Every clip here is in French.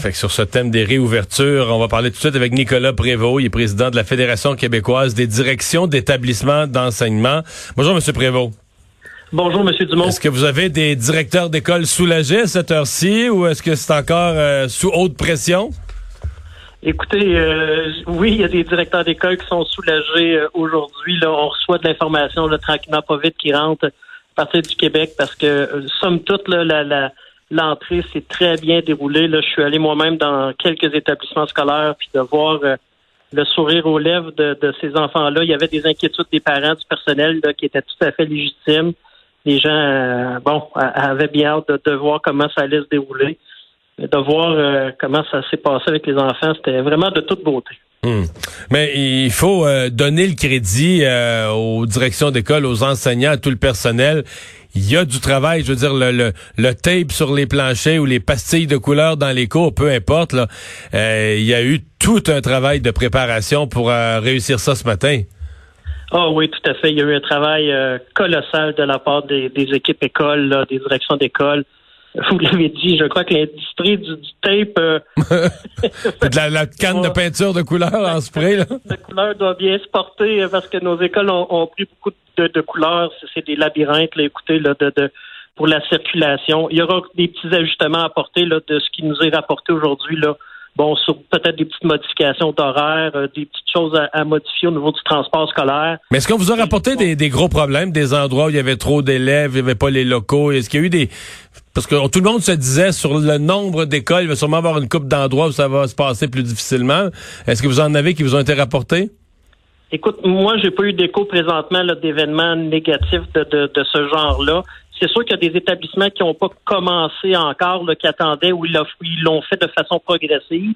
Fait que sur ce thème des réouvertures, on va parler tout de suite avec Nicolas Prévost, il est président de la Fédération québécoise des directions d'établissements d'enseignement. Bonjour, Monsieur Prévost. Bonjour, Monsieur Dumont. Est-ce que vous avez des directeurs d'école soulagés à cette heure-ci ou est-ce que c'est encore euh, sous haute pression? Écoutez, euh, oui, il y a des directeurs d'école qui sont soulagés euh, aujourd'hui. Là, on reçoit de l'information tranquillement pas vite qui rentre à partir du Québec parce que, somme toute, là, la, la L'entrée s'est très bien déroulée. Je suis allé moi-même dans quelques établissements scolaires, puis de voir euh, le sourire aux lèvres de, ces enfants-là. Il y avait des inquiétudes des parents, du personnel qui étaient tout à fait légitimes. Les gens, euh, bon, avaient bien hâte de, voir comment ça allait se dérouler, de voir euh, comment ça s'est passé avec les enfants. C'était vraiment de toute beauté. Hmm. Mais il faut donner le crédit aux directions d'école, aux enseignants, à tout le personnel il y a du travail, je veux dire, le, le, tape sur les planchers ou les pastilles de couleur dans les cours, peu importe, là, euh, il y a eu tout un travail de préparation pour euh, réussir ça ce matin. Ah oui, tout à fait. Il y a eu un travail euh, colossal de la part des, équipes écoles, des directions d'école vous l'avez dit, je crois que l'industrie du, tape... Euh, de la, canne de peinture de couleur en spray, là. La couleur doit bien se porter euh, parce que nos écoles ont, pris beaucoup de, couleurs. C'est des labyrinthes, là, écoutez, là, de, pour la circulation. Il y aura des petits ajustements à apporter là, de ce qui nous est rapporté aujourd'hui, là, bon, sur peut-être des petites modifications d'horaire, euh, des petites choses à, modifier au niveau du transport scolaire. Mais est-ce qu'on vous a rapporté des, gros problèmes, des endroits où il y avait trop d'élèves, il n'y avait pas les locaux? Est-ce qu'il y a eu des... Parce que tout le monde se disait sur le nombre d'écoles, il va sûrement avoir une coupe d'endroits où ça va se passer plus difficilement. Est-ce que vous en avez qui vous ont été rapportés? Écoute, moi, j'ai pas eu d'écho présentement d'événements négatifs de, de ce genre-là. C'est sûr qu'il y a des établissements qui n'ont pas commencé encore, qui attendaient ou ils l'ont fait de façon progressive.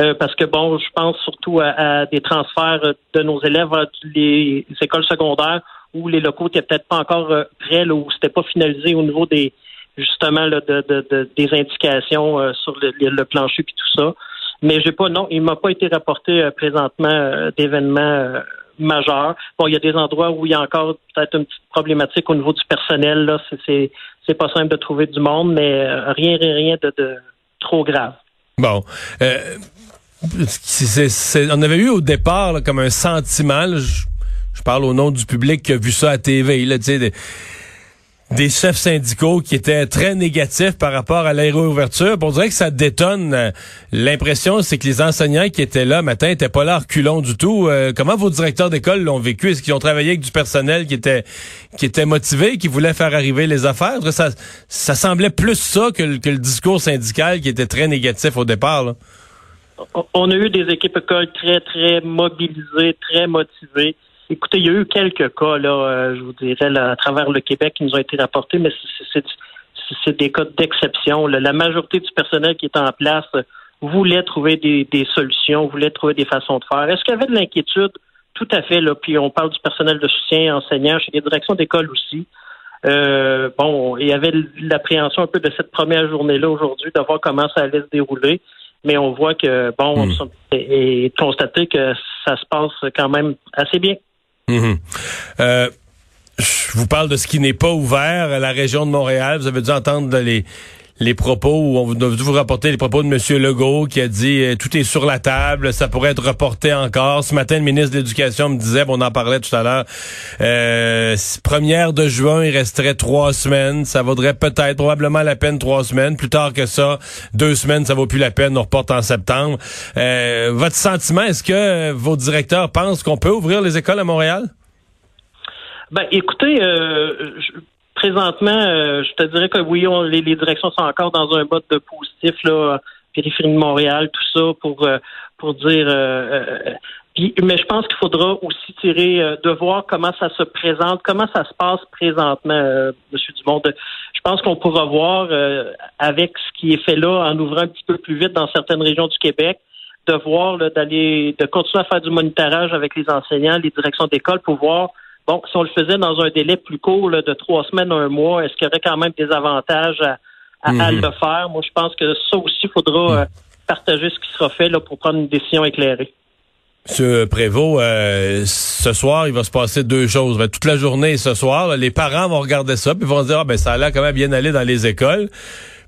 Euh, parce que bon, je pense surtout à, des transferts de nos élèves à les écoles secondaires où les locaux n'étaient peut-être pas encore euh, prêts, là, où c'était pas finalisé au niveau des justement de, des indications euh, sur le, plancher et tout ça. Mais j'ai pas non, il m'a pas été rapporté présentement d'événements majeur. Bon, il y a des endroits où il y a encore peut-être une petite problématique au niveau du personnel. Là, c'est c'est pas simple de trouver du monde, mais euh, rien rien de, de trop grave. Bon. Euh, on avait eu au départ comme un sentiment. je, je, parle au nom du public qui a vu ça à TV. Là, tu des chefs syndicaux qui étaient très négatifs par rapport à l'aéro-ouverture. On dirait que ça détonne. L'impression, c'est que les enseignants qui étaient là matin n'étaient pas là reculons du tout. Euh, comment vos directeurs d'école l'ont vécu? Est-ce qu'ils ont travaillé avec du personnel qui était qui était motivé, qui voulait faire arriver les affaires? Ça, ça semblait plus ça que, le discours syndical qui était très négatif au départ. On a eu des équipes écoles très, très mobilisées, très motivées. Écoutez, il y a eu quelques cas, là, euh, je vous dirais, à travers le Québec qui nous ont été rapportés, mais c'est des cas d'exception. La majorité du personnel qui est en place voulait trouver des, solutions, voulait trouver des façons de faire. Est-ce qu'il y avait de l'inquiétude? Tout à fait, là. Puis on parle du personnel de soutien, enseignants, chez les directions d'école aussi. Euh, bon, il y avait l'appréhension un peu de cette première journée-là aujourd'hui, de voir comment ça allait se dérouler. Mais on voit que, bon, hmm. et constater que ça se passe quand même assez bien. Mhm. Euh, je vous parle de ce qui n'est pas ouvert à la région de Montréal. Vous avez dû entendre les les propos où on dû vous rapporter les propos de M. Legault qui a dit euh, tout est sur la table, ça pourrait être reporté encore. Ce matin, le ministre de l'Éducation me disait, on en parlait tout à l'heure, euh, première de juin, il resterait trois semaines. Ça vaudrait peut-être, probablement la peine trois semaines. Plus tard que ça, deux semaines, ça vaut plus la peine. On reporte en septembre. Euh, votre sentiment, est-ce que vos directeurs pensent qu'on peut ouvrir les écoles à Montréal? Ben, écoutez, euh, présentement, euh, je te dirais que oui, les, directions sont encore dans un mode de positif, là, périphérie de Montréal, tout ça, pour, euh, pour dire. Euh, mais je pense qu'il faudra aussi tirer de voir comment ça se présente, comment ça se passe présentement, M. Dumont. Je pense qu'on pourra voir avec ce qui est fait là en ouvrant un petit peu plus vite dans certaines régions du Québec, de voir d'aller de continuer à faire du monitorage avec les enseignants, les directions d'école pour voir Bon, si on le faisait dans un délai plus court, de trois semaines, un mois, est-ce qu'il y aurait quand même des avantages à, mhm. le faire? Moi, je pense que ça aussi, il faudra mhm. euh, partager ce qui sera fait là, pour prendre une décision éclairée. Monsieur Prévost, euh, ce soir, il va se passer deux choses. Ben, toute la journée ce soir, les parents vont regarder ça, puis vont se dire, ah, ben, ça a l'air quand même bien aller dans les écoles.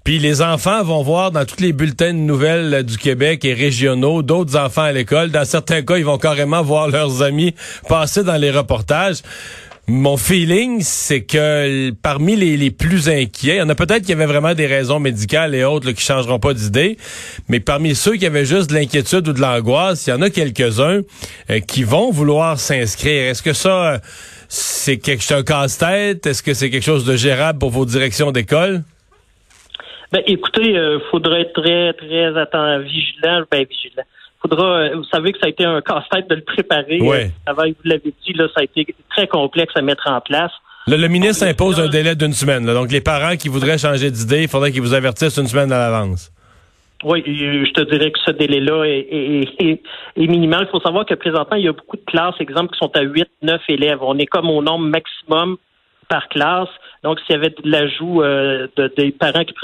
Puis les enfants vont voir dans tous les bulletins de nouvelles euh, du Québec et régionaux d'autres enfants à l'école. Dans certains cas, ils vont carrément voir leurs amis passer dans les reportages. Mon feeling, c'est que parmi les, plus inquiets, il y en a peut-être qui avaient vraiment des raisons médicales et autres là, qui changeront pas d'idée, mais parmi ceux qui avaient juste de l'inquiétude ou de l'angoisse, il y en a quelques-uns euh, qui vont vouloir s'inscrire. Est-ce que ça, euh, c'est quelque chose un casse-tête? Est-ce que c'est quelque chose de gérable pour vos directions d'école? Ben, écoutez, il euh, faudrait être très, très attentif, vigilant, ben, vigilant faudra, euh, vous savez que ça a été un casse-tête de le préparer. Ouais. Avant, vous l'avez dit, là, ça a été très complexe à mettre en place. Le, le ministre impose un délai d'une semaine. Là. Donc, les parents qui voudraient changer d'idée, il faudrait qu'ils vous avertissent une semaine à l'avance. Oui, je te dirais que ce délai-là est, est, est, est, minimal. Il faut savoir que présentement, il y a beaucoup de classes, exemple, qui sont à 8, 9 élèves. On est comme au nombre maximum par classe. Donc, s'il y avait de l'ajout euh, de, des parents qui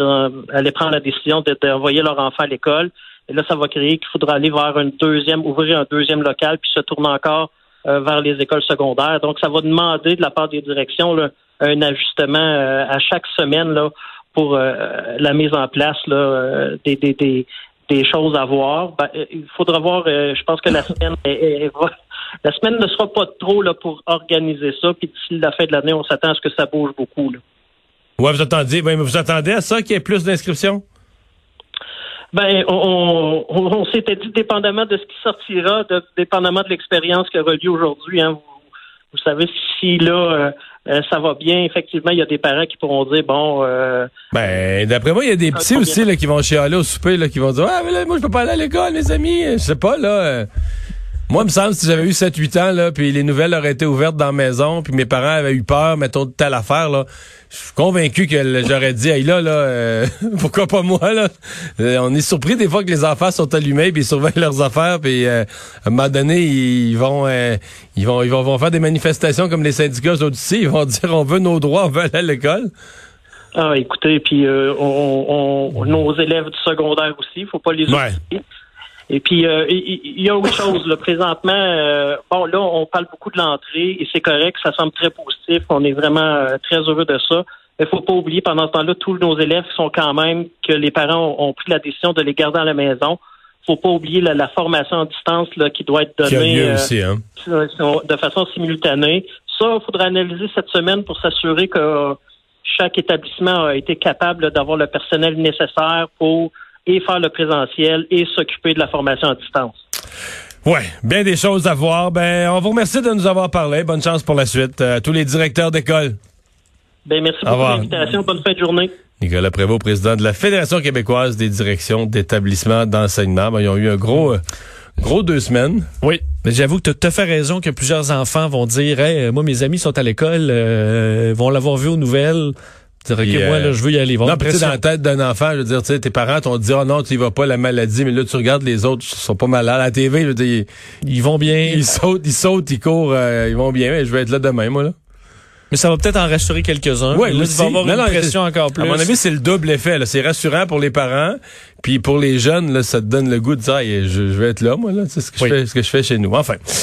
allaient prendre la décision d'envoyer leur enfant à l'école, et là, ça va créer qu'il faudra aller vers une deuxième, ouvrir un deuxième local, puis se tourner encore euh, vers les écoles secondaires. Donc, ça va demander de la part des directions là, un ajustement euh, à chaque semaine là, pour euh, la mise en place là, des, des, des, des, choses à voir. Ben, il faudra voir, je pense que la semaine est, est, la semaine ne sera pas trop là, pour organiser ça. Puis d'ici la fin de l'année, on s'attend à ce que ça bouge beaucoup. Là. Ouais, vous attendez, vous attendez à ça qu'il y ait plus d'inscriptions? Ben, on, on, on s'était dit, dépendamment de ce qui sortira, de, dépendamment de l'expérience qui aura lieu aujourd'hui, hein, vous, vous, savez, si là, euh, ça va bien, effectivement, il y a des parents qui pourront dire, bon... Euh, ben, d'après moi, il y a des petits aussi là, qui vont chialer au souper, là, qui vont dire, ah, mais là, moi, je peux pas aller à l'école, mes amis. Je sais pas, là... Euh, moi, il me semble, si j'avais eu 7-8 ans, là, puis les nouvelles auraient été ouvertes dans la maison, puis mes parents avaient eu peur, mettons, de telle affaire, là, je suis convaincu que j'aurais dit, hey, là, là, euh, pourquoi pas moi, là? Euh, on est surpris des fois que les enfants sont allumés, puis ils surveillent leurs affaires, puis euh, à un moment donné, ils vont, ils vont, ils vont, vont, faire des manifestations comme les syndicats aussi, ils vont dire, on veut nos droits, on veut aller à l'école. Ah, écoutez, puis on, on, nos élèves du secondaire aussi, faut pas les oublier. Et puis, euh, il y, a autre chose. Là, présentement, euh, bon, là, on parle beaucoup de l'entrée et c'est correct, ça semble très positif. On est vraiment euh, très heureux de ça. Mais il faut pas oublier, pendant ce temps-là, tous nos élèves sont quand même que les parents ont, pris la décision de les garder à la maison. faut pas oublier la, formation à distance là, qui doit être donnée aussi, hein? de façon simultanée. Ça, il faudra analyser cette semaine pour s'assurer que chaque établissement a été capable d'avoir le personnel nécessaire pour et faire le présentiel et s'occuper de la formation à distance. Ouais, bien des choses à voir. Ben, on vous remercie de nous avoir parlé. Bonne chance pour la suite. Euh, tous les directeurs d'école. Ben, merci pour l'invitation. Bonne fin de journée. Nicolas Prévost, président de la Fédération québécoise des directions d'établissements d'enseignement. Ben, ils ont eu un gros, euh, gros deux semaines. Oui, mais j'avoue que tu as fait raison que plusieurs enfants vont dire, hey, moi, mes amis sont à l'école, euh, vont l'avoir vu aux nouvelles. Dire, OK, moi, là, je veux y aller. Non, puis dans la tête d'un enfant, je veux dire, tu sais, tes parents t'ont dit, oh non, tu y vas pas, la maladie, mais là, tu regardes les autres, ils sont pas malades. À la TV, je veux dire, ils vont bien. Ils sautent, ils sautent, ils courent, euh, ils vont bien, mais je vais être là demain, moi, là. Mais ça va peut-être en rassurer quelques-uns. Oui, là, va avoir une pression encore plus. À mon avis, c'est le double effet. C'est rassurant pour les parents, puis pour les jeunes, là, ça te donne le goût de dire, je, je vais être là, moi, là. C'est ce que je fais, ce que je fais chez nous. Enfin.